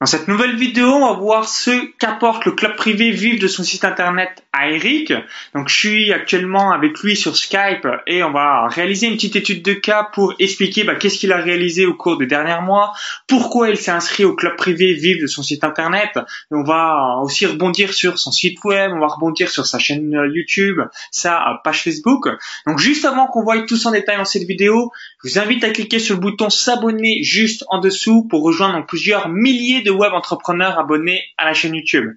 Dans cette nouvelle vidéo, on va voir ce qu'apporte le club privé Vive de son site internet à Eric. Donc je suis actuellement avec lui sur Skype et on va réaliser une petite étude de cas pour expliquer bah, qu'est-ce qu'il a réalisé au cours des derniers mois, pourquoi il s'est inscrit au club privé Vive de son site internet. on va aussi rebondir sur son site web, on va rebondir sur sa chaîne YouTube, sa page Facebook. Donc juste avant qu'on voie tout en détail dans cette vidéo, je vous invite à cliquer sur le bouton s'abonner juste en dessous pour rejoindre plusieurs milliers de web entrepreneurs abonnés à la chaîne YouTube.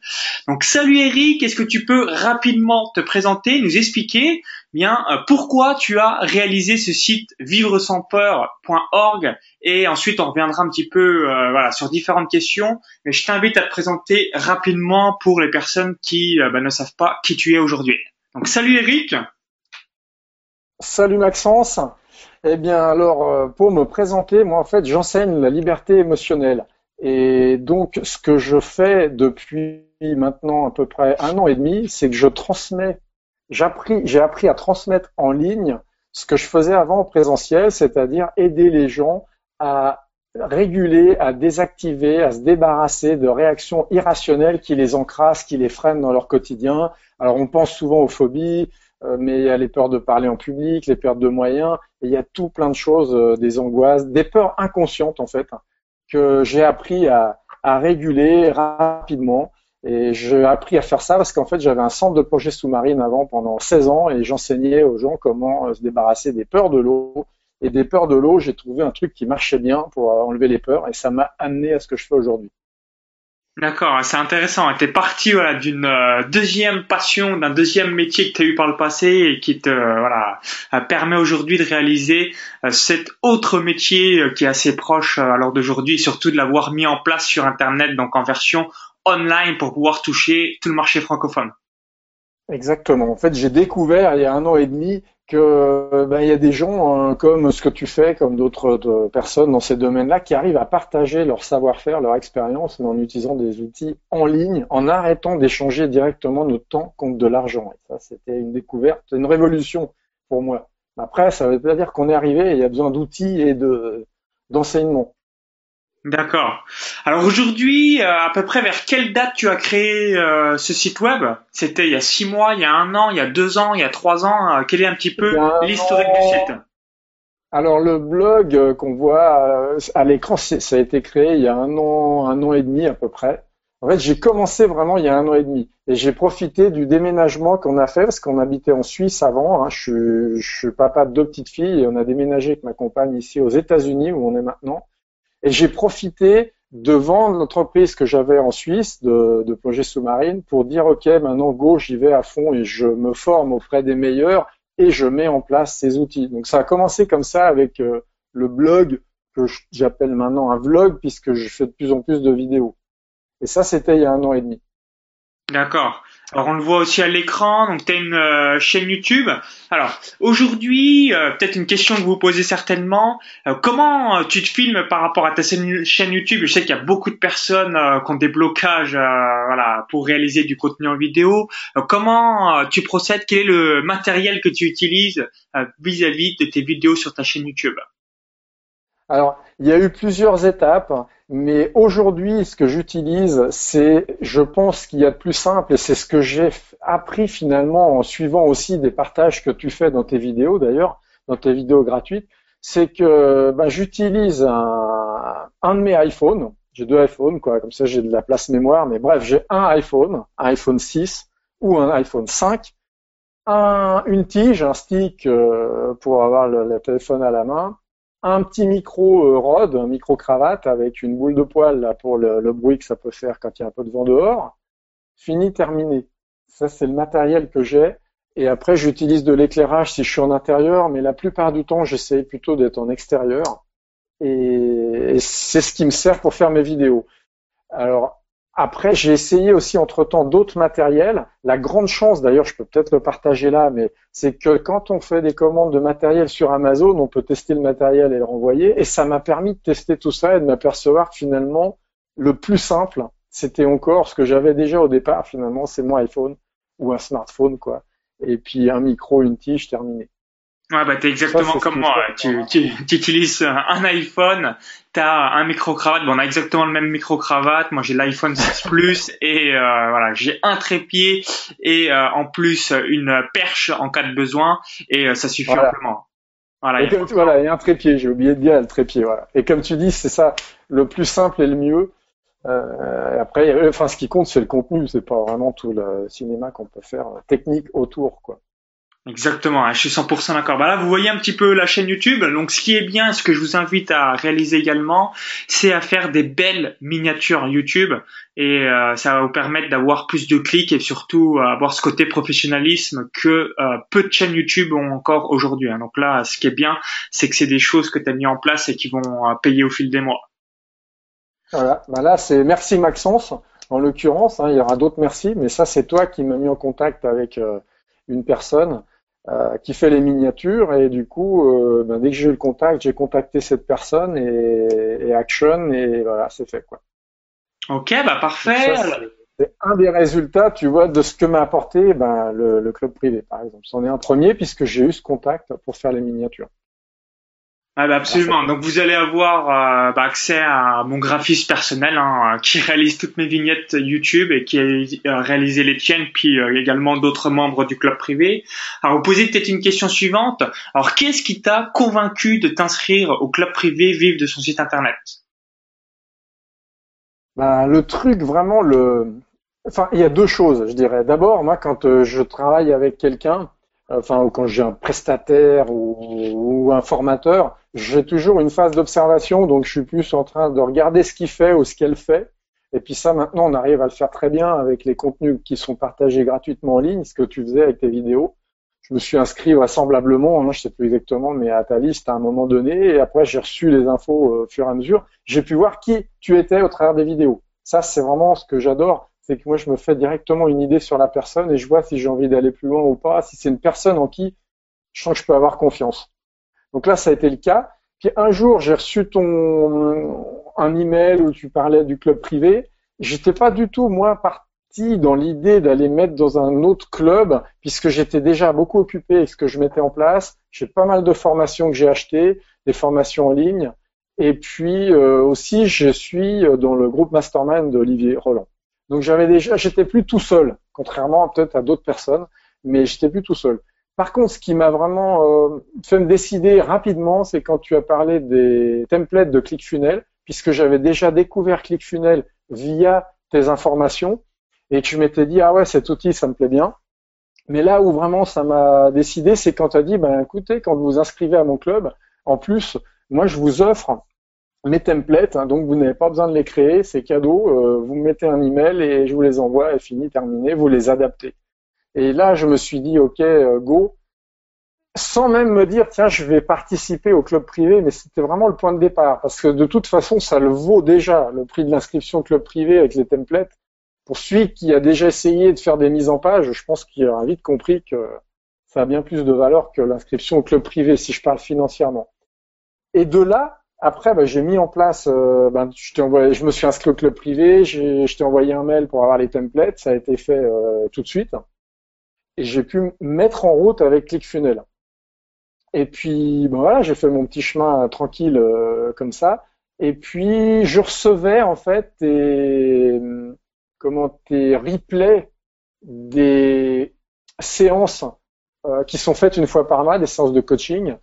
Donc salut Eric, est-ce que tu peux rapidement te présenter, nous expliquer bien euh, pourquoi tu as réalisé ce site vivresansPeur.org et ensuite on reviendra un petit peu euh, sur différentes questions. Mais je t'invite à te présenter rapidement pour les personnes qui euh, bah, ne savent pas qui tu es aujourd'hui. Donc salut Eric. Salut Maxence. Eh bien alors pour me présenter, moi en fait j'enseigne la liberté émotionnelle. Et donc, ce que je fais depuis maintenant à peu près un an et demi, c'est que je transmets, j'ai appris, à transmettre en ligne ce que je faisais avant en présentiel, c'est-à-dire aider les gens à réguler, à désactiver, à se débarrasser de réactions irrationnelles qui les encrassent, qui les freinent dans leur quotidien. Alors on pense souvent aux phobies, euh, mais il y a les peurs de parler en public, les peurs de moyens, et il y a tout plein de choses, euh, des angoisses, des peurs inconscientes en fait, que j'ai appris à, réguler rapidement. Et j'ai appris à faire ça parce qu'en fait, j'avais un centre de projet sous-marine avant pendant 16 ans et j'enseignais aux gens comment euh, se débarrasser des peurs de l'eau. Et des peurs de l'eau, j'ai trouvé un truc qui marchait bien pour enlever les peurs et ça m'a amené à ce que je fais aujourd'hui. D'accord, c'est intéressant. Tu parti voilà, d'une euh, deuxième passion, d'un deuxième métier que tu as eu par le passé et qui te voilà, euh, permet aujourd'hui de réaliser euh, cet autre métier qui est assez proche à l'heure d'aujourd'hui et surtout de l'avoir mis en place sur Internet, donc en version online pour pouvoir toucher tout le marché francophone. Exactement. En fait, j'ai découvert il y a un an et demi que ben, il y a des gens euh, comme ce que tu fais, comme d'autres personnes dans ces domaines-là, qui arrivent à partager leur savoir-faire, leur expérience, mais en utilisant des outils en ligne, en arrêtant d'échanger directement notre temps contre de l'argent. Et ça, c'était une découverte, une révolution pour moi. Après, ça veut pas dire qu'on est arrivé. Il y a besoin d'outils et de d'enseignement. D'accord. Alors aujourd'hui, euh, à peu près vers quelle date tu as créé euh, ce site web? C'était il y a six mois, il y a un an, il y a deux ans, il y a trois ans. Euh, quel est un petit peu l'historique du site? Alors le blog qu'on voit à l'écran, ça a été créé il y a un an, un an et demi à peu près. En fait, j'ai commencé vraiment il y a un an et demi et j'ai profité du déménagement qu'on a fait parce qu'on habitait en Suisse avant. Hein. Je, suis, je suis papa de deux petites filles et on a déménagé avec ma compagne ici aux États-Unis où on est maintenant. Et j'ai profité de vendre l'entreprise que j'avais en Suisse de, de sous-marine pour dire ok maintenant go j'y vais à fond et je me forme auprès des meilleurs et je mets en place ces outils. Donc ça a commencé comme ça avec euh, le blog que j'appelle maintenant un vlog puisque je fais de plus en plus de vidéos. Et ça c'était il y a un an et demi. D'accord. Alors on le voit aussi à l'écran, donc tu as une euh, chaîne YouTube. Alors aujourd'hui, euh, peut-être une question que vous posez certainement, euh, comment tu te filmes par rapport à ta chaîne YouTube? Je sais qu'il y a beaucoup de personnes qui ont des blocages voilà, pour réaliser du contenu en vidéo. comment tu procèdes? Quel est le matériel que tu utilises vis-à-vis -vis de tes vidéos sur ta chaîne YouTube? Alors, il y a eu plusieurs étapes. Mais aujourd'hui, ce que j'utilise, c'est, je pense qu'il y a de plus simple, et c'est ce que j'ai appris finalement en suivant aussi des partages que tu fais dans tes vidéos d'ailleurs, dans tes vidéos gratuites, c'est que ben, j'utilise un, un de mes iPhones, j'ai deux iPhones, quoi, comme ça j'ai de la place mémoire, mais bref, j'ai un iPhone, un iPhone 6 ou un iPhone 5, un, une tige, un stick euh, pour avoir le téléphone à la main, un petit micro euh, Rode, un micro cravate avec une boule de poil là, pour le, bruit que ça peut faire quand il y a un peu de vent dehors. Fini, terminé. Ça, c'est le matériel que j'ai. Et après, j'utilise de l'éclairage si je suis en intérieur, mais la plupart du temps, j'essaie plutôt d'être en extérieur. et c'est ce qui me sert pour faire mes vidéos. Alors, après, j'ai essayé aussi entre-temps d'autres matériels. La grande chance, d'ailleurs, je peux peut-être le partager là, mais c'est que quand on fait des commandes de matériel sur Amazon, on peut tester le matériel et le renvoyer. Et ça m'a permis de tester tout ça et de m'apercevoir que finalement, le plus simple, c'était encore ce que j'avais déjà au départ, finalement, c'est mon iPhone ou un smartphone, quoi. Et puis un micro, une tige, terminé. Ouais, bah t'es exactement comme moi. Tu, tu, tu, utilises un iPhone, t'as un micro-cravate. Bon, on a exactement le même micro-cravate. Moi, j'ai l'iPhone 6 Plus et euh, voilà, j'ai un trépied et euh, en plus une perche en cas de besoin et euh, ça suffit amplement. Voilà, et, voilà, et un trépied. J'ai oublié de dire le trépied. Voilà. Et comme tu dis, c'est ça le plus simple et le mieux. après, enfin, ce qui compte, c'est le contenu. C'est pas vraiment tout le cinéma qu'on peut faire technique autour, quoi. Exactement, hein, je suis 100% d'accord. Bah là, vous voyez un petit peu la chaîne YouTube. Donc, ce qui est bien, ce que je vous invite à réaliser également, c'est à faire des belles miniatures YouTube et euh, ça va vous permettre d'avoir plus de clics et surtout euh, avoir ce côté professionnalisme que euh, peu de chaînes YouTube ont encore aujourd'hui. Hein. Donc là, ce qui est bien, c'est que c'est des choses que tu as mis en place et qui vont payer au fil des mois. Voilà, bah là, c'est merci Maxence. En l'occurrence, hein, il y aura d'autres merci, mais ça, c'est toi qui m'as mis en contact avec une personne euh, qui fait les miniatures et du coup, euh, ben, dès que j'ai eu le contact, j'ai contacté cette personne et, et action et voilà, c'est fait quoi. Ok, bah parfait. C'est un des résultats, tu vois, de ce que m'a apporté ben, le, le club privé, par exemple. C'en est un premier puisque j'ai eu ce contact pour faire les miniatures. Ah bah absolument. Donc vous allez avoir euh, bah, accès à mon graphiste personnel hein, qui réalise toutes mes vignettes YouTube et qui a réalisé les tiennes, puis euh, également d'autres membres du club privé. Alors vous posez peut-être une question suivante. Alors qu'est-ce qui t'a convaincu de t'inscrire au club privé Vive de son site internet? Bah, Le truc vraiment, le... enfin il y a deux choses, je dirais. D'abord, moi quand euh, je travaille avec quelqu'un, enfin, quand j'ai un prestataire ou, un formateur, j'ai toujours une phase d'observation, donc je suis plus en train de regarder ce qu'il fait ou ce qu'elle fait. Et puis ça, maintenant, on arrive à le faire très bien avec les contenus qui sont partagés gratuitement en ligne, ce que tu faisais avec tes vidéos. Je me suis inscrit vraisemblablement, hein, je sais plus exactement, mais à ta liste à un moment donné, et après j'ai reçu les infos euh, au fur et à mesure. J'ai pu voir qui tu étais au travers des vidéos. Ça, c'est vraiment ce que j'adore c'est que moi je me fais directement une idée sur la personne et je vois si j'ai envie d'aller plus loin ou pas, si c'est une personne en qui je sens que je peux avoir confiance. Donc là, ça a été le cas. Puis un jour, j'ai reçu ton un email où tu parlais du club privé. J'étais pas du tout moi parti dans l'idée d'aller mettre dans un autre club puisque j'étais déjà beaucoup occupé avec ce que je mettais en place. J'ai pas mal de formations que j'ai achetées, des formations en ligne. Et puis euh, aussi, je suis dans le groupe Mastermind d'Olivier Roland. Donc j'avais déjà, j'étais plus tout seul, contrairement peut-être à d'autres personnes, mais j'étais plus tout seul. Par contre, ce qui m'a vraiment euh, fait me décider rapidement, c'est quand tu as parlé des templates de ClickFunnels, puisque j'avais déjà découvert ClickFunnels via tes informations, et tu m'étais dit ah ouais cet outil ça me plaît bien. Mais là où vraiment ça m'a décidé, c'est quand tu as dit ben écoutez quand vous vous inscrivez à mon club, en plus moi je vous offre mes templates, hein, donc vous n'avez pas besoin de les créer, c'est cadeau, euh, vous me mettez un email et je vous les envoie, et fini, terminé, vous les adaptez. Et là, je me suis dit, ok, euh, go, sans même me dire, tiens, je vais participer au club privé, mais c'était vraiment le point de départ, parce que de toute façon, ça le vaut déjà, le prix de l'inscription au club privé avec les templates. Pour celui qui a déjà essayé de faire des mises en page, je pense qu'il aura vite compris que ça a bien plus de valeur que l'inscription au club privé, si je parle financièrement. Et de là, après, bah, j'ai mis en place, euh, ben, je, envoyé, je me suis inscrit au club privé, je t'ai envoyé un mail pour avoir les templates, ça a été fait euh, tout de suite. Et j'ai pu mettre en route avec ClickFunnels. Et puis, ben voilà, j'ai fait mon petit chemin tranquille euh, comme ça. Et puis, je recevais en fait tes, comment, tes replays des séances qui sont faites une fois par mois, des séances de coaching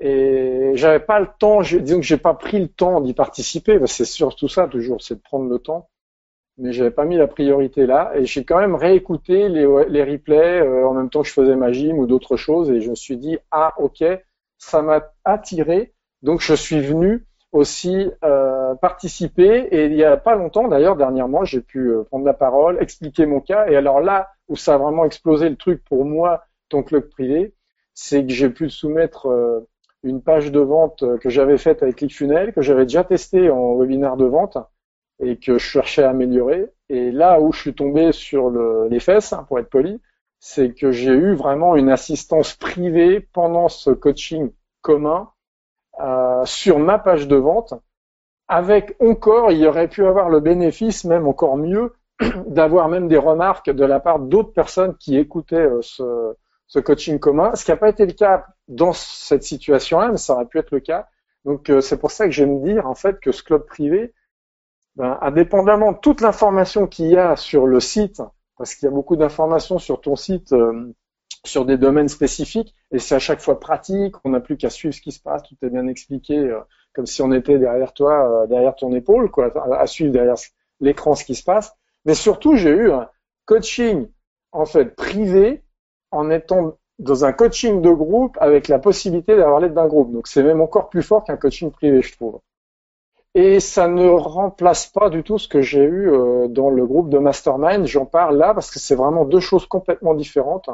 et j'avais pas le temps, disons que j'ai pas pris le temps d'y participer, c'est surtout ça toujours, c'est de prendre le temps. Mais j'avais pas mis la priorité là, et j'ai quand même réécouté les, replays euh, en même temps que je faisais ma gym ou d'autres choses, et je me suis dit ah ok, ça m'a attiré, donc je suis venu aussi euh, participer. Et il y a pas longtemps, d'ailleurs, dernièrement, j'ai pu euh, prendre la parole, expliquer mon cas. Et alors là où ça a vraiment explosé le truc pour moi, ton club privé, c'est que j'ai pu soumettre euh, une page de vente que j'avais faite avec ClickFunnels, que j'avais déjà testé en webinaire de vente et que je cherchais à améliorer. Et là où je suis tombé sur les fesses, hein, pour être poli, c'est que j'ai eu vraiment une assistance privée pendant ce coaching commun euh, sur ma page de vente. Avec encore, il aurait pu avoir le bénéfice, même encore mieux, d'avoir même des remarques de la part d'autres personnes qui écoutaient euh, ce, ce coaching commun, ce qui n'a pas été le cas dans cette situation-là, mais ça aurait pu être le cas. Donc c'est pour ça que je vais me dire en fait que ce club privé, ben, indépendamment de toute l'information qu'il y a sur le site, parce qu'il y a beaucoup d'informations sur ton site euh, sur des domaines spécifiques, et c'est à chaque fois pratique, on n'a plus qu'à suivre ce qui se passe, tout est bien expliqué, euh, comme si on était derrière toi, euh, derrière ton épaule, quoi, à suivre derrière l'écran ce qui se passe. Mais surtout, j'ai eu un coaching en fait privé en étant dans un coaching de groupe avec la possibilité d'avoir l'aide d'un groupe. Donc c'est même encore plus fort qu'un coaching privé, je trouve. Et ça ne remplace pas du tout ce que j'ai eu euh, dans le groupe de Mastermind. J'en parle là parce que c'est vraiment deux choses complètement différentes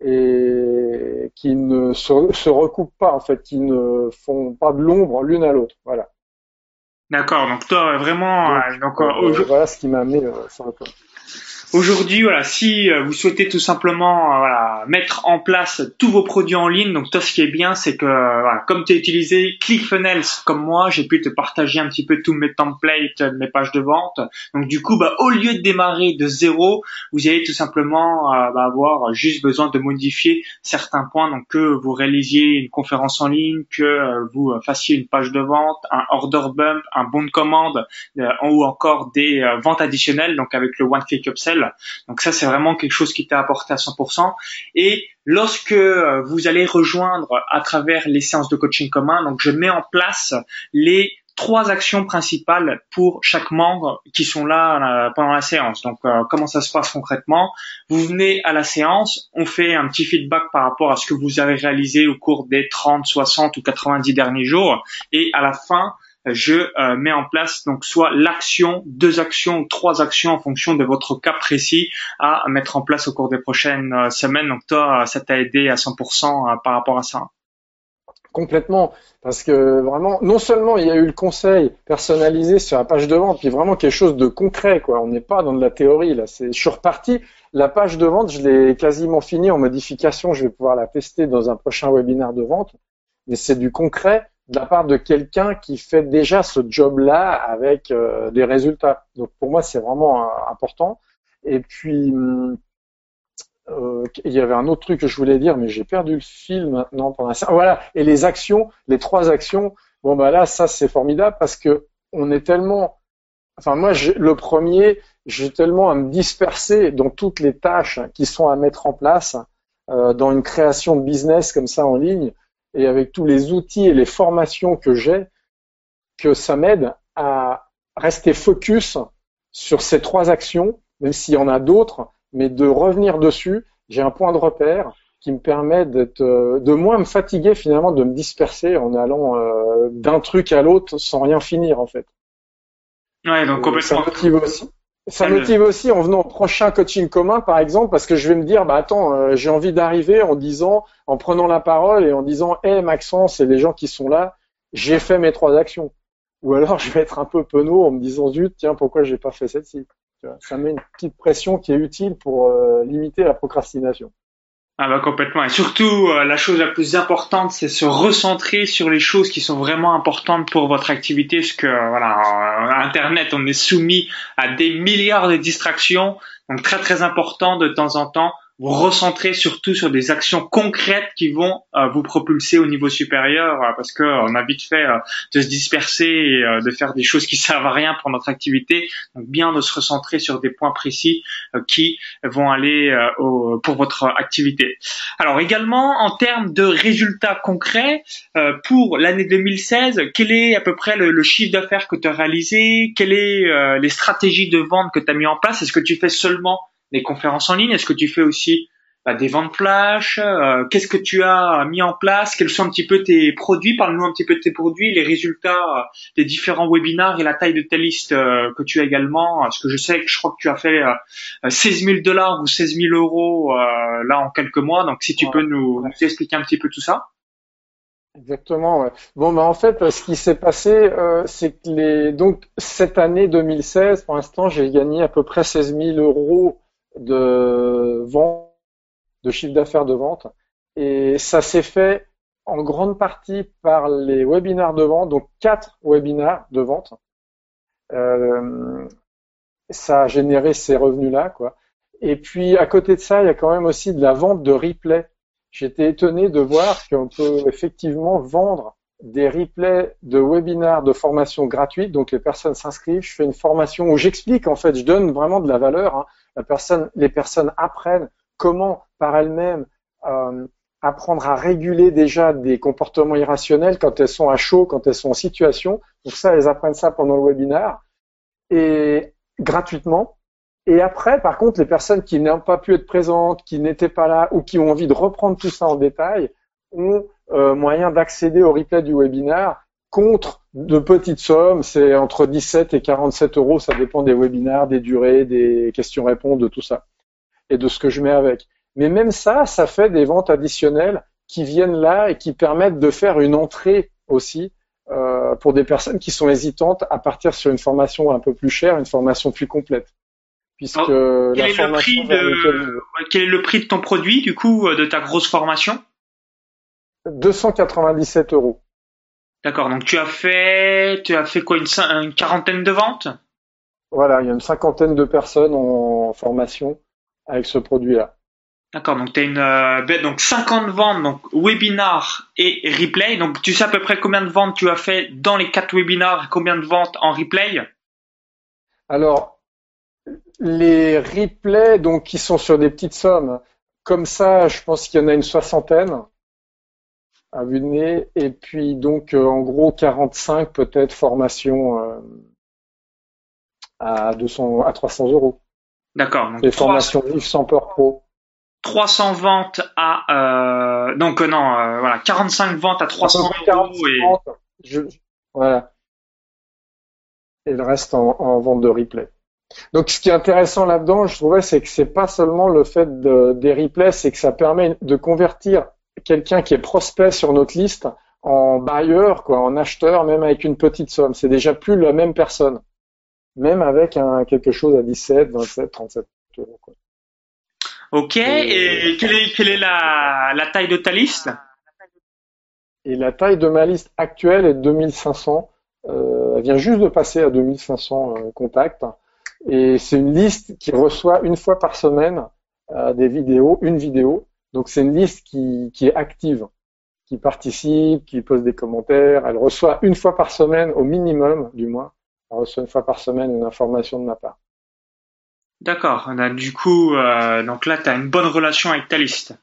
et qui ne se, recoupent pas en fait, qui ne font pas de l'ombre l'une à l'autre. Voilà. D'accord. Donc toi vraiment, donc, euh, voilà ce qui m'a amené euh, sur le plan. Aujourd'hui, voilà, si euh, vous souhaitez tout simplement euh, voilà, mettre en place tous vos produits en ligne, donc toi, ce qui est bien, c'est que voilà, comme tu as utilisé ClickFunnels comme moi, j'ai pu te partager un petit peu tous mes templates, mes pages de vente. Donc du coup, bah, au lieu de démarrer de zéro, vous allez tout simplement euh, bah, avoir juste besoin de modifier certains points, donc que vous réalisiez une conférence en ligne, que vous fassiez une page de vente, un order bump, un bon de commande, ou encore des ventes additionnelles, donc avec le One Click Upsell donc ça, c'est vraiment quelque chose qui t'a apporté à 100%. Et lorsque euh, vous allez rejoindre à travers les séances de coaching commun, donc je mets en place les trois actions principales pour chaque membre qui sont là euh, pendant la séance. Donc, euh, comment ça se passe concrètement? Vous venez à la séance, on fait un petit feedback par rapport à ce que vous avez réalisé au cours des 30, 60 ou 90 derniers jours, et à la fin, je euh, mets en place donc soit l'action, deux actions trois actions en fonction de votre cas précis à mettre en place au cours des prochaines euh, semaines. Donc toi, ça t'a aidé à 100% euh, par rapport à ça? Complètement, parce que vraiment, non seulement il y a eu le conseil personnalisé sur la page de vente, puis vraiment quelque chose de concret, quoi. On n'est pas dans de la théorie là. C'est, je suis reparti. La page de vente, je l'ai quasiment finie en modification. Je vais pouvoir la tester dans un prochain webinaire de vente. Mais c'est du concret de la part de quelqu'un qui fait déjà ce job-là avec euh, des résultats. Donc pour moi, c'est vraiment euh, important. Et puis, hum, euh, il y avait un autre truc que je voulais dire, mais j'ai perdu le fil maintenant pendant ça. Voilà. Et les actions, les trois actions. Bon bah là, ça c'est formidable parce que on est tellement. Enfin moi, le premier, j'ai tellement à me disperser dans toutes les tâches qui sont à mettre en place euh, dans une création de business comme ça en ligne et avec tous les outils et les formations que j'ai, que ça m'aide à rester focus sur ces trois actions, même s'il y en a d'autres, mais de revenir dessus. J'ai un point de repère qui me permet d'être, euh, de moins me fatiguer finalement, de me disperser en allant euh, d'un truc à l'autre sans rien finir en fait. Ouais, donc complètement. Ça motive aussi. Ça motive aussi en venant au prochain coaching commun, par exemple, parce que je vais me dire, bah attends, euh, j'ai envie d'arriver en disant, en prenant la parole et en disant, hé hey, Maxence et les gens qui sont là, j'ai fait mes trois actions. Ou alors je vais être un peu penaud en me disant, zut, tiens, pourquoi j'ai pas fait celle-ci? Ça met une petite pression qui est utile pour euh, limiter la procrastination. Ah bah complètement. Et surtout, euh, la chose la plus importante, c'est se recentrer sur les choses qui sont vraiment importantes pour votre activité. Parce que voilà, Internet, on est soumis à des milliards de distractions. Donc très très important de temps en temps vous recentrer surtout sur des actions concrètes qui vont euh, vous propulser au niveau supérieur euh, parce que euh, on a vite fait de se disperser et de faire des choses qui servent à rien pour notre activité. Donc bien de se recentrer sur des points précis qui vont aller au, pour votre activité. Alors également en termes de résultats concrets pour l'année 2016 quel est à peu près le, chiffre d'affaires que tu as réalisé? Quelles est les stratégies de vente que tu as mis en place? Est-ce que tu fais seulement des conférences en ligne Est-ce que tu fais aussi bah, des ventes flash euh, Qu'est-ce que tu as mis en place Quels sont un petit peu tes produits Parle-nous un petit peu de tes produits, les résultats euh, des différents webinars et la taille de ta liste euh, que tu as également. Parce que je sais que je crois que tu as fait 16 000 dollars ou 16 000 euros là en quelques mois. Donc si tu peux nous, expliquer un petit peu tout ça. Exactement. Ouais. Bon, bah en fait, ce qui s'est passé, c'est que les donc cette année 2016, pour l'instant, j'ai gagné à peu près 16 000 euros de vente, de chiffre d'affaires de vente. Et ça s'est fait en grande partie par les webinaires de vente, donc quatre webinaires de vente. Euh, ça a généré ces revenus-là, quoi. Et puis à côté de ça, il y a quand même aussi de la vente de replay. j'étais étonné de voir qu'on peut effectivement vendre des replays de webinaires de formation gratuite. Donc les personnes s'inscrivent, je fais une formation où j'explique en fait, je donne vraiment de la valeur. Hein. Les personnes apprennent comment par elles-mêmes euh, apprendre à réguler déjà des comportements irrationnels quand elles sont à chaud, quand elles sont en situation. Donc ça, elles apprennent ça pendant le webinaire et gratuitement. Et après, par contre, les personnes qui n'ont pas pu être présentes, qui n'étaient pas là ou qui ont envie de reprendre tout ça en détail, ont euh, moyen d'accéder au replay du webinaire contre de petites sommes. C'est entre 17 et 47 euros. Ça dépend des webinaires, des durées, des questions-réponses, de tout ça et de ce que je mets avec. Mais même ça, ça fait des ventes additionnelles qui viennent là et qui permettent de faire une entrée aussi euh, pour des personnes qui sont hésitantes à partir sur une formation un peu plus chère, une formation plus complète. Puisque quel, est le prix de, quel est le prix de ton produit, du coup, euh, de ta grosse formation? 297 euros. D'accord, donc tu as fait, tu as fait quoi, une, une quarantaine de ventes? Voilà, il y a une cinquantaine de personnes en formation avec ce produit-là. D'accord, donc tu as une euh, ben, donc 50 ventes donc webinar et replay. Donc tu sais à peu près combien de ventes tu as fait dans les quatre webinars et combien de ventes en replay? Alors les replays donc qui sont sur des petites sommes comme ça, je pense qu'il y en a une soixantaine à vue de nez et puis donc euh, en gros 45 peut-être formations euh, à 200 à 300 euros. D'accord. Les formations vives sans peur pro. 300 ventes à euh, donc euh, non euh, voilà 45 ventes à 300 euros et voilà et le reste en, vente de replay. Donc ce qui est intéressant là-dedans, je trouvais, c'est que c'est pas seulement le fait de, des replays, c'est que ça permet de convertir quelqu'un qui est prospect sur notre liste en buyer, quoi, en acheteur, même avec une petite somme. C'est déjà plus la même personne, même avec un, quelque chose à 17, 27, 37 euros. Quoi. Ok, et quelle est, quelle est la, la taille de ta liste? Et la taille de ma liste actuelle est 2500. Euh, elle vient juste de passer à 2500 euh, contacts. Et c'est une liste qui reçoit une fois par semaine euh, des vidéos, une vidéo. Donc c'est une liste qui, qui est active, qui participe, qui pose des commentaires. Elle reçoit une fois par semaine, au minimum du moins, elle reçoit une fois par semaine une information de ma part. D'accord. On a du coup, euh, donc là, tu as une bonne relation avec ta liste.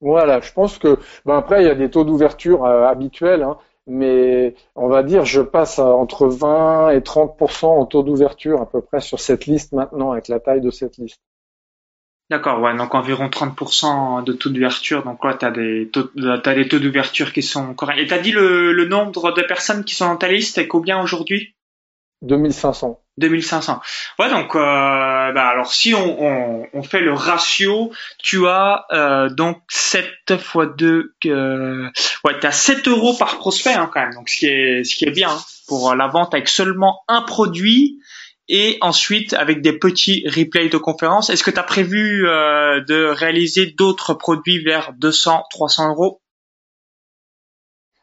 Voilà, je pense que ben après il y a des taux d'ouverture euh, habituels, hein, mais on va dire je passe entre 20 et 30% en taux d'ouverture à peu près sur cette liste maintenant avec la taille de cette liste. D'accord, ouais, donc environ 30% de taux d'ouverture. Donc là, tu as des taux, as des taux d'ouverture qui sont corrects. Et tu as dit le, le nombre de personnes qui sont dans ta liste est combien aujourd'hui? 2500. 2500. Ouais, donc euh, bah alors si on, on, on, fait le ratio, tu as euh, donc 7 fois 2 que ouais, tu as 7 euros par prospect hein, quand même. Donc ce qui est ce qui est bien hein, pour la vente avec seulement un produit et ensuite avec des petits replays de conférences. Est-ce que tu as prévu euh, de réaliser d'autres produits vers 200 300 euros?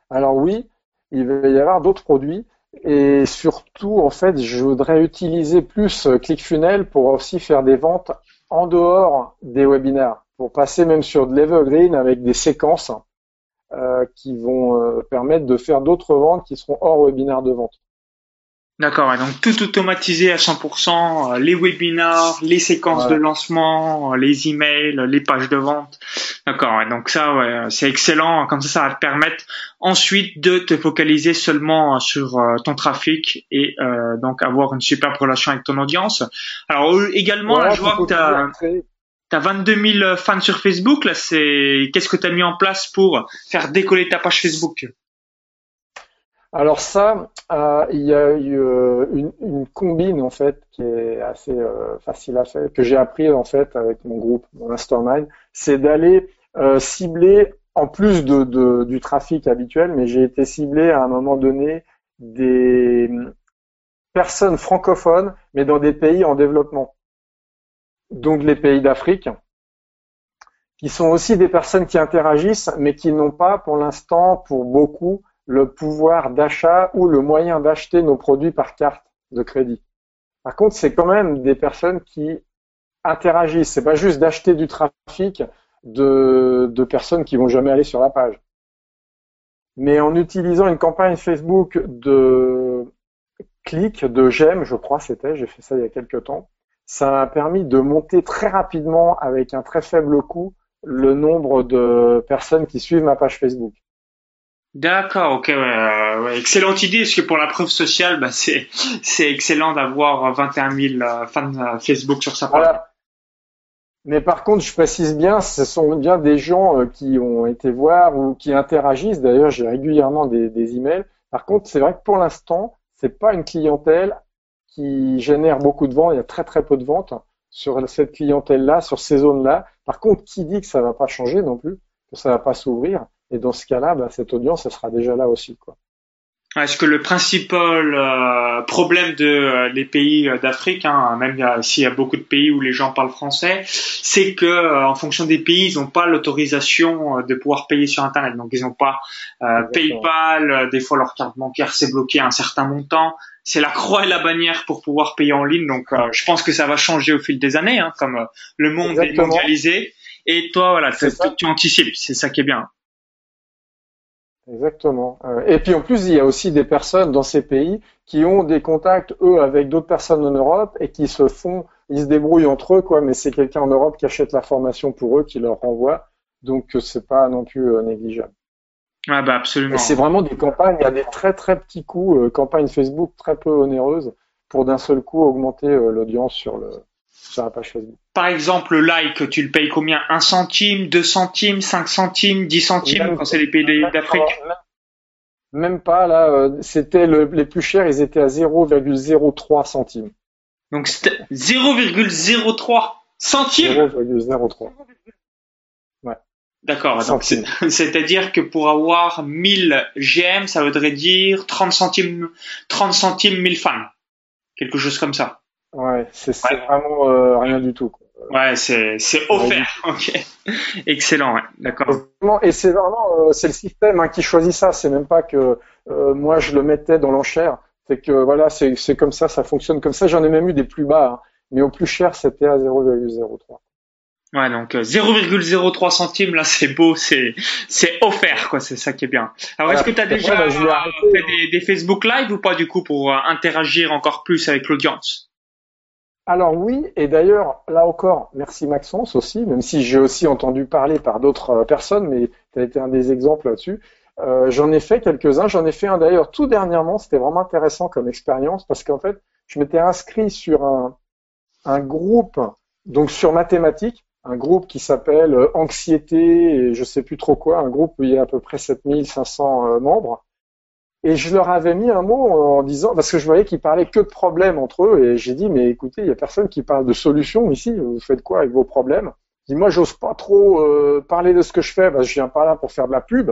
Alors oui, il va y avoir d'autres produits. Et surtout, en fait, je voudrais utiliser plus euh, ClickFunnels pour aussi faire des ventes en dehors des webinaires, pour passer même sur de l'Evergreen avec des séquences euh, qui vont euh, permettre de faire d'autres ventes qui seront hors webinaire de vente. D'accord, donc tout automatisé à 100%, euh, les webinars, les séquences de lancement, euh, les emails, les pages de vente. D'accord, donc ça, ouais, c'est excellent. Comme ça, ça va te permettre ensuite de te focaliser seulement sur euh, ton trafic et donc avoir une super relation avec ton audience. Alors également, je vois que tu as, as 22 000 fans sur Facebook. Là, c'est qu'est-ce que tu as mis en place pour faire décoller ta page Facebook? Alors ça, euh, il y a eu euh, une, combine en fait qui est assez euh, facile à faire, que j'ai appris en fait avec mon groupe, mon mastermind, c'est d'aller cibler en plus de, du trafic habituel, mais j'ai été ciblé à un moment donné des personnes francophones, mais dans des pays en développement, donc les pays d'Afrique, qui sont aussi des personnes qui interagissent, mais qui n'ont pas pour l'instant, pour beaucoup, le pouvoir d'achat ou le moyen d'acheter nos produits par carte de crédit. Par contre, c'est quand même des personnes qui interagissent. C'est pas juste d'acheter du trafic de, personnes qui vont jamais aller sur la page. Mais en utilisant une campagne Facebook de clics, de j'aime, je crois c'était, j'ai fait ça il y a quelques temps, ça m'a permis de monter très rapidement avec un très faible coût le nombre de personnes qui suivent ma page Facebook. D'accord, ok, ouais, euh, ouais, excellente idée, parce que pour la preuve sociale, bah, c'est c'est excellent d'avoir 21 000 euh, fans euh, Facebook sur sa page. Mais par contre, je précise bien, ce sont bien des gens qui ont été voir ou qui interagissent. D'ailleurs, j'ai régulièrement des, des emails. Par contre, c'est vrai que pour l'instant, c'est pas une clientèle qui génère beaucoup de ventes. Il y a très très peu de ventes sur cette clientèle-là, sur ces zones-là. Par contre, qui dit que ça va pas changer non plus, que ça va pas s'ouvrir Et dans ce cas-là, bah, cette audience, elle sera déjà là aussi, quoi. Est-ce que le principal euh, problème de euh, les pays euh, d'Afrique, hein, même s'il y a beaucoup de pays où les gens parlent français, c'est que en fonction des pays, ils n'ont pas l'autorisation de pouvoir payer sur Internet. Donc ils n'ont pas PayPal, des fois leur carte bancaire s'est bloquée à un certain montant. C'est la croix et la bannière pour pouvoir payer en ligne. Donc je pense que ça va changer au fil des années, hein, comme le monde est mondialisé. Et toi, voilà, tu anticipes, c'est ça qui est bien. Exactement. Euh, et puis en plus, il y a aussi des personnes dans ces pays qui ont des contacts, eux, avec d'autres personnes en Europe et qui se font, ils se débrouillent entre eux, quoi, mais c'est quelqu'un en Europe qui achète la formation pour eux, qui leur renvoie. Donc, c'est pas non plus euh, négligeable. Ah bah absolument. c'est vraiment des campagnes, il y a des très très petits coûts, euh, campagnes Facebook très peu onéreuses pour d'un seul coup augmenter l'audience sur le, par exemple, le like, tu le payes combien? 1 centime, 2 centimes, 5 centimes, 10 centimes quand c'est les pays d'Afrique? Même pas, là, euh, c'était les plus chers, ils étaient à 0,03 centimes. Donc c'était 0,03 centimes? 0,03. Ouais. D'accord. C'est-à-dire que pour avoir 1000 GM, ça voudrait dire 30 centimes, 30 centimes 1000 fans. Quelque chose comme ça. Ouais, c'est vraiment euh, rien du tout. Ouais, c'est c'est offert. ok, excellent. Ouais. D'accord. Et c'est vraiment euh, c'est le système hein, qui choisit ça. C'est même pas que euh, moi je le mettais dans l'enchère. C'est que voilà, c'est c'est comme ça, ça fonctionne comme ça. J'en ai même eu des plus bas, hein. mais au plus cher c'était à 0,03. Ouais, donc 0,03 centimes, là, c'est beau, c'est c'est offert, quoi. C'est ça qui est bien. Alors, est-ce que tu as déjà bah, fait des, des, Facebook Live ou pas du coup pour interagir encore plus avec l'audience? Alors oui, et d'ailleurs, là encore, merci Maxence aussi, même si j'ai aussi entendu parler par d'autres euh, personnes, mais tu as été un des exemples là-dessus. Euh, j'en ai fait quelques-uns, j'en ai fait un d'ailleurs tout dernièrement, c'était vraiment intéressant comme expérience, parce qu'en fait, je m'étais inscrit sur un, un groupe, donc sur mathématiques, un groupe qui s'appelle euh, Anxiété et je sais plus trop quoi, un groupe où il y a à peu près 7500 membres. Et je leur avais mis un mot en disant, parce que je voyais qu'ils parlaient que de problèmes entre eux, et j'ai dit, mais écoutez, il y a personne qui parle de solutions ici, vous faites quoi avec vos problèmes? Dis, moi, j'ose pas trop euh, parler de ce que je fais, parce que je viens pas là pour faire de la pub,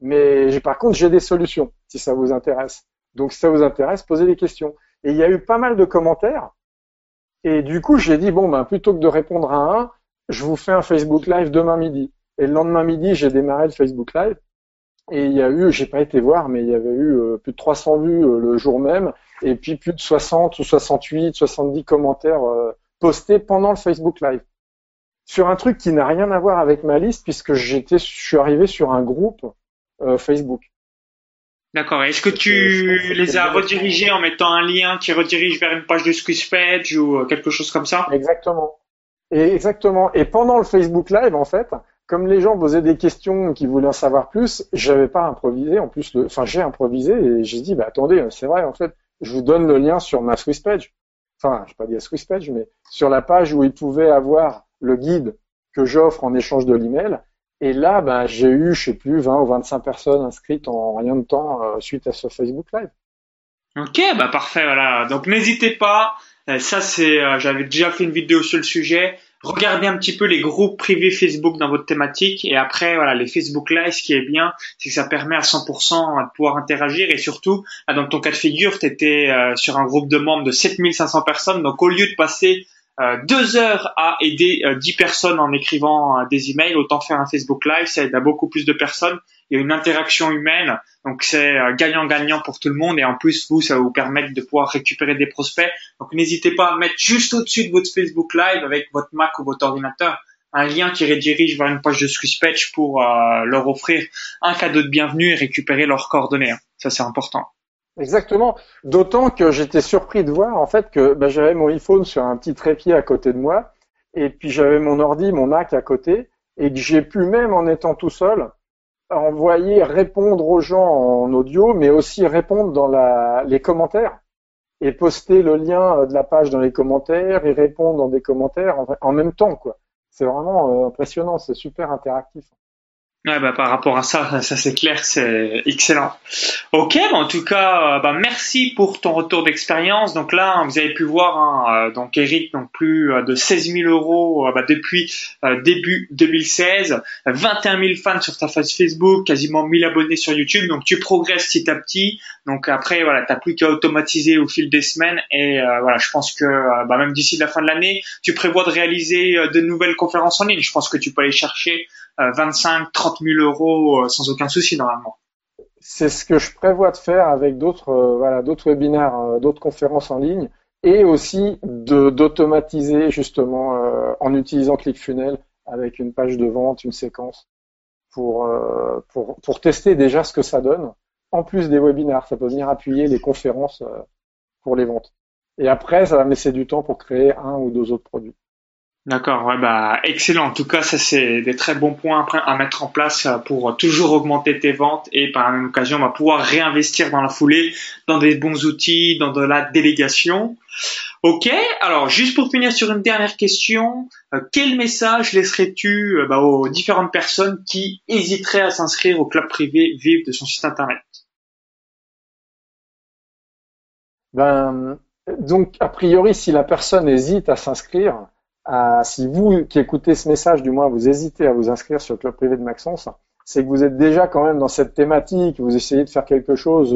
mais par contre, j'ai des solutions, si ça vous intéresse. Donc, si ça vous intéresse, posez des questions. Et il y a eu pas mal de commentaires, et du coup, j'ai dit, bon, ben, plutôt que de répondre à un, je vous fais un Facebook Live demain midi. Et le lendemain midi, j'ai démarré le Facebook Live. Et il y a eu, j'ai pas été voir, mais il y avait eu euh, plus de 300 vues euh, le jour même, et puis plus de 60 ou 68, 70 commentaires euh, postés pendant le Facebook Live. Sur un truc qui n'a rien à voir avec ma liste, puisque j'étais, je suis arrivé sur un groupe Facebook. D'accord. Est-ce que tu les as redirigés en mettant un lien qui redirige vers une page de Squeezepage ou quelque chose comme ça? Exactement. Et exactement. Et pendant le Facebook Live, en fait, comme les gens posaient des questions qui voulaient en savoir plus, j'avais pas improvisé. En plus, le, enfin, j'ai improvisé et j'ai dit, bah attendez, c'est vrai, en fait, je vous donne le lien sur ma Swiss page. Enfin, je pas dire Swiss page, mais sur la page où ils pouvaient avoir le guide que j'offre en échange de l'email. Et là, bah, j'ai eu, je sais plus, 20 ou 25 personnes inscrites en rien de temps euh, suite à ce Facebook Live. Ok, bah parfait, voilà. Donc n'hésitez pas. Euh, ça, c'est, euh, j'avais déjà fait une vidéo sur le sujet regardez un petit peu les groupes privés Facebook dans votre thématique et après voilà les Facebook Live ce qui est bien c'est que ça permet à 100% de pouvoir interagir et surtout ah, dans ton cas de figure tu étais euh, sur un groupe de membres de 7500 personnes. Donc au lieu de passer euh, deux heures à aider euh, dix personnes en écrivant des emails autant faire un Facebook Live ça aide à beaucoup plus de personnes il y a une interaction humaine, donc c'est euh, gagnant-gagnant pour tout le monde et en plus vous ça va vous permettre de pouvoir récupérer des prospects. Donc n'hésitez pas à mettre juste au-dessus de votre Facebook Live avec votre Mac ou votre ordinateur un lien qui redirige vers une page de Swisspatch pour euh, leur offrir un cadeau de bienvenue et récupérer leurs coordonnées. Hein. Ça, c'est important. Exactement. D'autant que j'étais surpris de voir en fait que bah, j'avais mon iPhone sur un petit trépied à côté de moi, et puis j'avais mon ordi, mon Mac à côté, et que j'ai pu même en étant tout seul envoyer répondre aux gens en audio, mais aussi répondre dans la, les commentaires et poster le lien de la page dans les commentaires et répondre dans des commentaires en, même temps quoi. C'est vraiment euh, impressionnant, c'est super interactif. Ouais, bah, par rapport à ça, ça c'est clair, c'est excellent. Ok, bah, en tout cas, euh, bah, merci pour ton retour d'expérience. Donc là, vous avez pu voir, hein, euh, donc Eric, donc plus euh, de 16 000 euros bah, depuis début 2016, 21 000 fans sur ta page Facebook, quasiment 1000 abonnés sur YouTube. Donc tu progresses petit à petit. Donc après, voilà, t'as plus qu'à automatiser au fil des semaines. Et voilà, je pense que bah, même d'ici la fin de l'année, tu prévois de réaliser de nouvelles conférences en ligne. Je pense que tu peux aller chercher 25, 30 000 euros euh, sans aucun souci normalement. C'est ce que je prévois de faire avec d'autres euh, voilà d'autres webinaires, euh, d'autres conférences en ligne et aussi d'automatiser justement en utilisant ClickFunnels avec une page de vente, une séquence pour, pour, pour tester déjà ce que ça donne. En plus des webinaires, ça peut venir appuyer les conférences pour les ventes. Et après, ça va me laisser du temps pour créer un ou deux autres produits. D'accord, ouais, bah excellent. En tout cas, ça c'est des très bons points à mettre en place euh, pour toujours augmenter tes ventes et par la même occasion, on va pouvoir réinvestir dans la foulée, dans des bons outils, dans de la délégation. Ok, alors juste pour finir sur une dernière question, euh, quel message laisserais-tu euh, bah, aux différentes personnes qui hésiteraient à s'inscrire au club privé Vive de son site internet? Ben donc a priori, si la personne hésite à s'inscrire si vous qui écoutez ce message, du moins, vous hésitez à vous inscrire sur le club privé de Maxence, c'est que vous êtes déjà quand même dans cette thématique, vous essayez de faire quelque chose,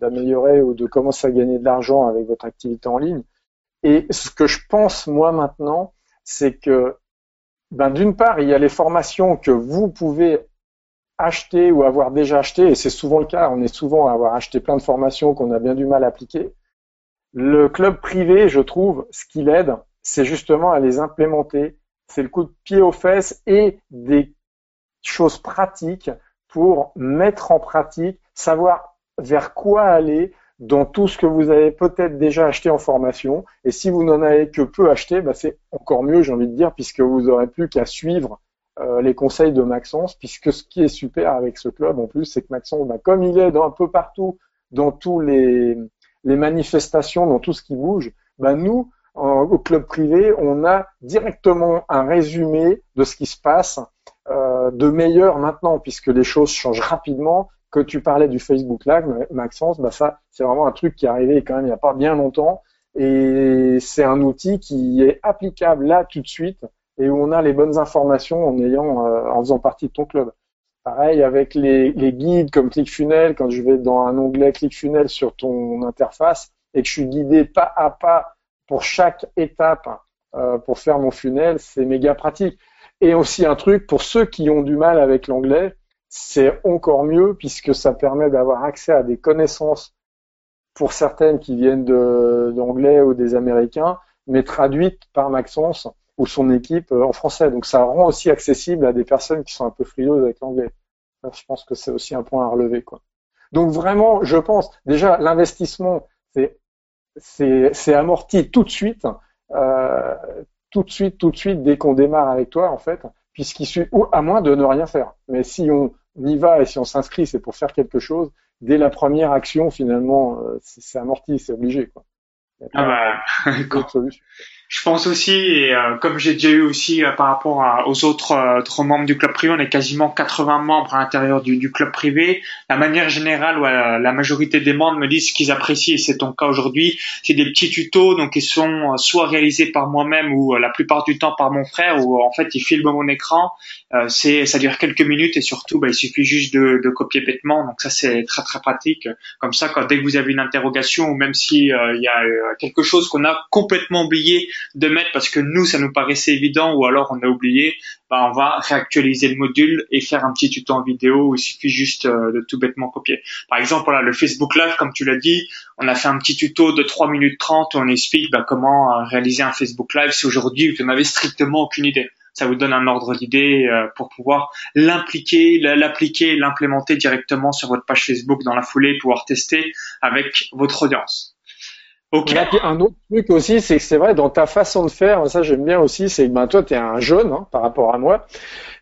d'améliorer ou de commencer à gagner de l'argent avec votre activité en ligne. Et ce que je pense moi maintenant, c'est que ben, d'une part, il y a les formations que vous pouvez acheter ou avoir déjà acheté, et c'est souvent le cas, on est souvent à avoir acheté plein de formations qu'on a bien du mal à appliquer. Le club privé, je trouve, ce qui l'aide, c'est justement à les implémenter. C'est le coup de pied aux fesses et des choses pratiques pour mettre en pratique, savoir vers quoi aller dans tout ce que vous avez peut-être déjà acheté en formation. Et si vous n'en avez que peu acheté, bah c'est encore mieux, j'ai envie de dire, puisque vous n'aurez plus qu'à suivre euh, les conseils de Maxence, puisque ce qui est super avec ce club en plus, c'est que Maxence, bah, comme il est un peu partout, dans tous les, les manifestations, dans tout ce qui bouge, bah, nous, au club privé, on a directement un résumé de ce qui se passe euh, de meilleur maintenant, puisque les choses changent rapidement. Que tu parlais du Facebook Live, Maxence, bah ça, c'est vraiment un truc qui est arrivé quand même il n'y a pas bien longtemps, et c'est un outil qui est applicable là tout de suite, et où on a les bonnes informations en ayant, euh, en faisant partie de ton club. Pareil avec les, les guides comme ClickFunnels, quand je vais dans un onglet ClickFunnels sur ton interface et que je suis guidé pas à pas pour chaque étape euh, pour faire mon funnel, c'est méga pratique. Et aussi un truc pour ceux qui ont du mal avec l'anglais, c'est encore mieux puisque ça permet d'avoir accès à des connaissances pour certaines qui viennent d'anglais ou des Américains, mais traduites par Maxence ou son équipe euh, en français. Donc ça rend aussi accessible à des personnes qui sont un peu frileuses avec l'anglais. Je pense que c'est aussi un point à relever. Quoi. Donc vraiment, je pense déjà l'investissement, c'est c'est amorti tout de suite, euh, tout de suite, tout de suite, dès qu'on démarre avec toi, en fait, puisqu'il suffit, ou à moins de ne rien faire. Mais si on y va et si on s'inscrit, c'est pour faire quelque chose. Dès la première action, finalement, euh, c'est amorti, c'est obligé. Quoi. Ah bah, je pense aussi, et euh, comme j'ai déjà eu aussi euh, par rapport aux autres, euh, autres, membres du club privé, on est quasiment 80 membres à l'intérieur du, du, club privé. La manière générale, la majorité des membres me disent ce qu'ils apprécient, et c'est ton cas aujourd'hui, c'est des petits tutos, donc ils sont soit réalisés par moi-même ou la plupart du temps par mon frère, où en fait ils filment mon écran. c'est, ça dure quelques minutes et surtout, bah, il suffit juste de, de copier bêtement. Donc ça c'est très très pratique. Comme ça, quand dès que vous avez une interrogation ou même si il y a quelque chose qu'on a complètement oublié de mettre parce que nous, ça nous paraissait évident ou alors on a oublié, bah, on va réactualiser le module et faire un petit tuto en vidéo où il suffit juste euh, de tout bêtement copier. Par exemple, voilà, le Facebook Live, comme tu l'as dit, on a fait un petit tuto de 3 minutes 30 où on explique bah, comment euh, réaliser un Facebook Live si aujourd'hui vous n'avez strictement aucune idée ça vous donne un ordre d'idée euh, pour pouvoir l'impliquer, l'appliquer, l'implémenter directement sur votre page Facebook dans la foulée, pouvoir tester avec votre audience. Ok. un autre truc aussi, c'est que c'est vrai, dans ta façon de faire, ça j'aime bien aussi, c'est que ben, toi, tu es un jeune hein, par rapport à moi,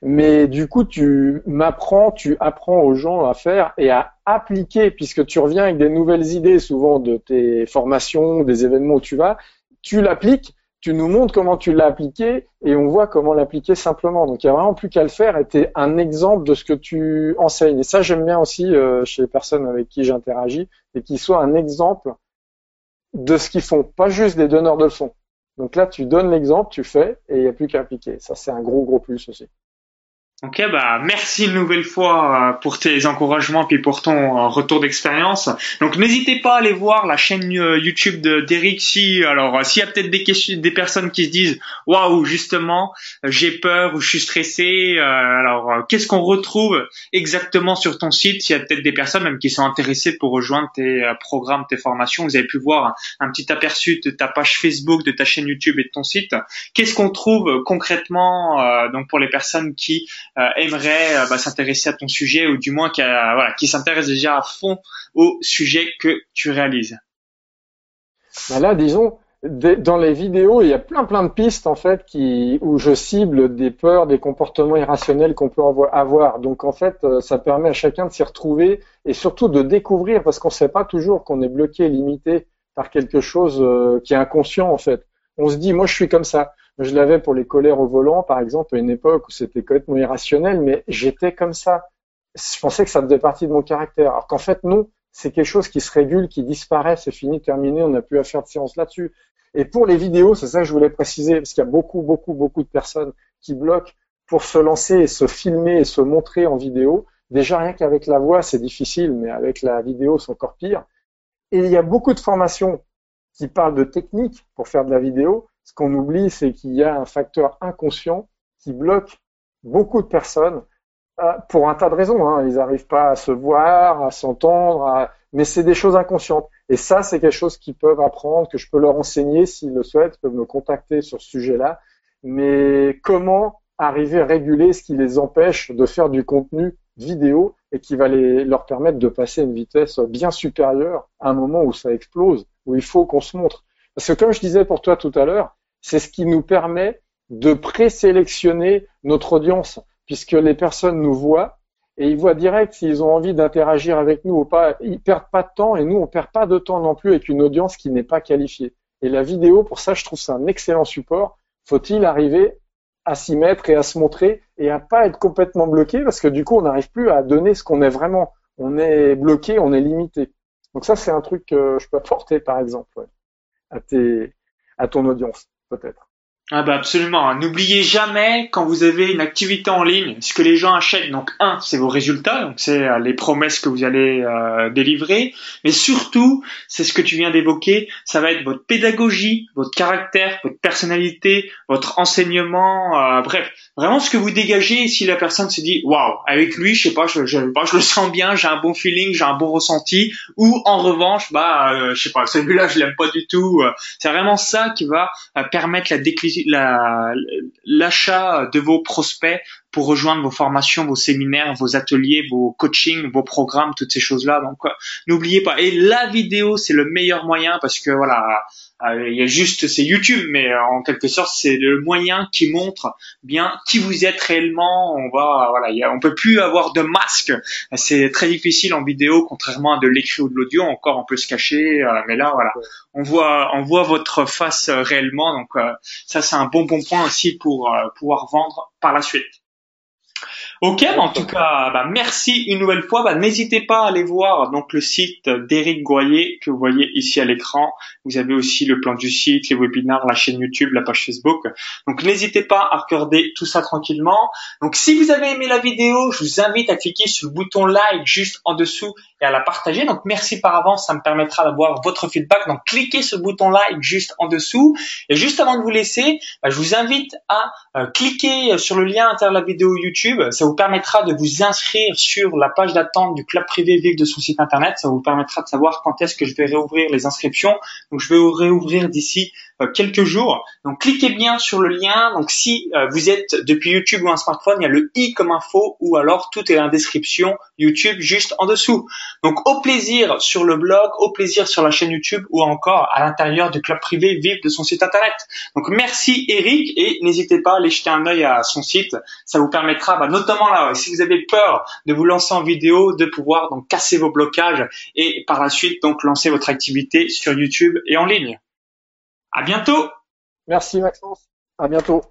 mais du coup, tu m'apprends, tu apprends aux gens à faire et à appliquer, puisque tu reviens avec des nouvelles idées souvent de tes formations, des événements où tu vas, tu l'appliques, tu nous montres comment tu l'as appliqué et on voit comment l'appliquer simplement. Donc il n'y a vraiment plus qu'à le faire et tu es un exemple de ce que tu enseignes. Et ça, j'aime bien aussi euh, chez les personnes avec qui j'interagis, et qu'ils soient un exemple de ce qu'ils font, pas juste des donneurs de leçons. Donc là, tu donnes l'exemple, tu fais, et il n'y a plus qu'à appliquer. Ça, c'est un gros, gros plus aussi. Ok, bah merci une nouvelle fois euh, pour tes encouragements puis pour ton euh, retour d'expérience. Donc n'hésitez pas à aller voir la chaîne euh, YouTube de d'Eric si alors s'il y a peut-être des questions des personnes qui se disent waouh justement j'ai peur ou je suis stressé alors qu'est-ce qu'on retrouve exactement sur ton site? S'il y a peut-être des personnes même qui sont intéressées pour rejoindre tes programmes, tes formations, vous avez pu voir un, petit aperçu de ta page Facebook, de ta chaîne YouTube et de ton site. Qu'est-ce qu'on trouve concrètement donc pour les personnes qui aimerait euh, bah, s'intéresser à ton sujet ou du moins qui, s'intéresse déjà à fond au sujet que tu réalises bah Là, disons, dans les vidéos, il y a plein plein de pistes en fait où je cible des peurs, des comportements irrationnels qu'on peut avoir. Donc en fait, euh, ça permet à chacun de s'y retrouver et surtout de découvrir parce qu'on ne sait pas toujours qu'on est bloqué, limité par quelque chose qui est inconscient en fait. On se dit, moi je suis comme ça. Je l'avais pour les colères au volant, par exemple, à une époque où c'était complètement irrationnel, mais j'étais comme ça. Je pensais que ça faisait partie de mon caractère. Alors qu'en fait, non, c'est quelque chose qui se régule, qui disparaît, c'est fini, terminé, on n'a plus à faire de séance là-dessus. Et pour les vidéos, c'est ça que je voulais préciser, parce qu'il y a beaucoup, beaucoup, beaucoup de personnes qui bloquent pour se lancer et se filmer et se montrer en vidéo. Déjà, rien qu'avec la voix, c'est difficile, mais avec la vidéo, c'est encore pire. Et il y a beaucoup de formations qui parlent de techniques pour faire de la vidéo, ce qu'on oublie, c'est qu'il y a un facteur inconscient qui bloque beaucoup de personnes euh, pour un tas de raisons. Hein. Ils n'arrivent pas à se voir, à s'entendre, mais c'est des choses inconscientes. Et ça, c'est quelque chose qu'ils peuvent apprendre, que je peux leur enseigner s'ils le souhaitent, ils peuvent me contacter sur ce sujet-là. Mais comment arriver à réguler ce qui les empêche de faire du contenu vidéo et qui va leur permettre de passer à une vitesse bien supérieure à un moment où ça explose, où il faut qu'on se montre? Parce que comme je disais pour toi tout à l'heure, c'est ce qui nous permet de présélectionner notre audience, puisque les personnes nous voient et ils voient direct s'ils ont envie d'interagir avec nous ou pas. Ils perdent pas de temps et nous on perd pas de temps non plus avec une audience qui n'est pas qualifiée. Et la vidéo, pour ça, je trouve ça un excellent support. Faut-il arriver à s'y mettre et à se montrer et à pas être complètement bloqué? Parce que du coup on n'arrive plus à donner ce qu'on est vraiment. On est bloqué, on est limité. Donc ça c'est un truc que je peux apporter par exemple à tes à ton audience peut-être. Ah bah absolument. N'oubliez jamais quand vous avez une activité en ligne, ce que les gens achètent. Donc un, c'est vos résultats, donc c'est euh, les promesses que vous allez euh, délivrer, mais surtout, c'est ce que tu viens d'évoquer. Ça va être votre pédagogie, votre caractère, votre personnalité, votre enseignement. Euh, bref, vraiment ce que vous dégagez. Si la personne se dit waouh, avec lui, je sais pas, je, je, je le sens bien, j'ai un bon feeling, j'ai un bon ressenti. Ou en revanche, bah, je sais pas, celui-là, je l'aime pas du tout. C'est vraiment ça qui va permettre la déclinaison l'achat de vos prospects pour rejoindre vos formations, vos séminaires, vos ateliers, vos coachings, vos programmes, toutes ces choses-là. Donc, euh, n'oubliez pas. Et la vidéo, c'est le meilleur moyen parce que voilà, euh, il y a juste c'est YouTube, mais euh, en quelque sorte c'est le moyen qui montre bien qui vous êtes réellement. On va voilà, on peut plus avoir de masque. C'est très difficile en vidéo, contrairement à de l'écrit ou de l'audio. Encore on peut se cacher, mais là voilà, on voit on voit votre face réellement. Donc ça c'est un bon bon point aussi pour pouvoir vendre par la suite. Ok, en tout cas, bah, merci une nouvelle fois. Bah, n'hésitez pas à aller voir donc le site d'Éric Goyer que vous voyez ici à l'écran. Vous avez aussi le plan du site, les webinars, la chaîne YouTube, la page Facebook. Donc n'hésitez pas à regarder tout ça tranquillement. Donc si vous avez aimé la vidéo, je vous invite à cliquer sur le bouton like juste en dessous et à la partager. Donc merci par avance, ça me permettra d'avoir votre feedback. Donc cliquez sur le bouton like juste en dessous. Et juste avant de vous laisser, bah, je vous invite à euh, cliquer sur le lien à l'intérieur de la vidéo YouTube. Ça vous permettra de vous inscrire sur la page d'attente du club privé Vive de son site internet. Ça vous permettra de savoir quand est-ce que je vais réouvrir les inscriptions. Donc je vais réouvrir d'ici euh, quelques jours. Donc cliquez bien sur le lien. Donc si euh, vous êtes depuis YouTube ou un smartphone, il y a le i comme info ou alors tout est en description YouTube juste en dessous. Donc au plaisir sur le blog, au plaisir sur la chaîne YouTube ou encore à l'intérieur du club privé Vive de son site internet. Donc merci Eric et n'hésitez pas à aller jeter un œil à son site. Ça vous permettra, bah, notamment si vous avez peur de vous lancer en vidéo, de pouvoir donc casser vos blocages et par la suite donc lancer votre activité sur YouTube et en ligne. À bientôt. Merci Maxence. À bientôt.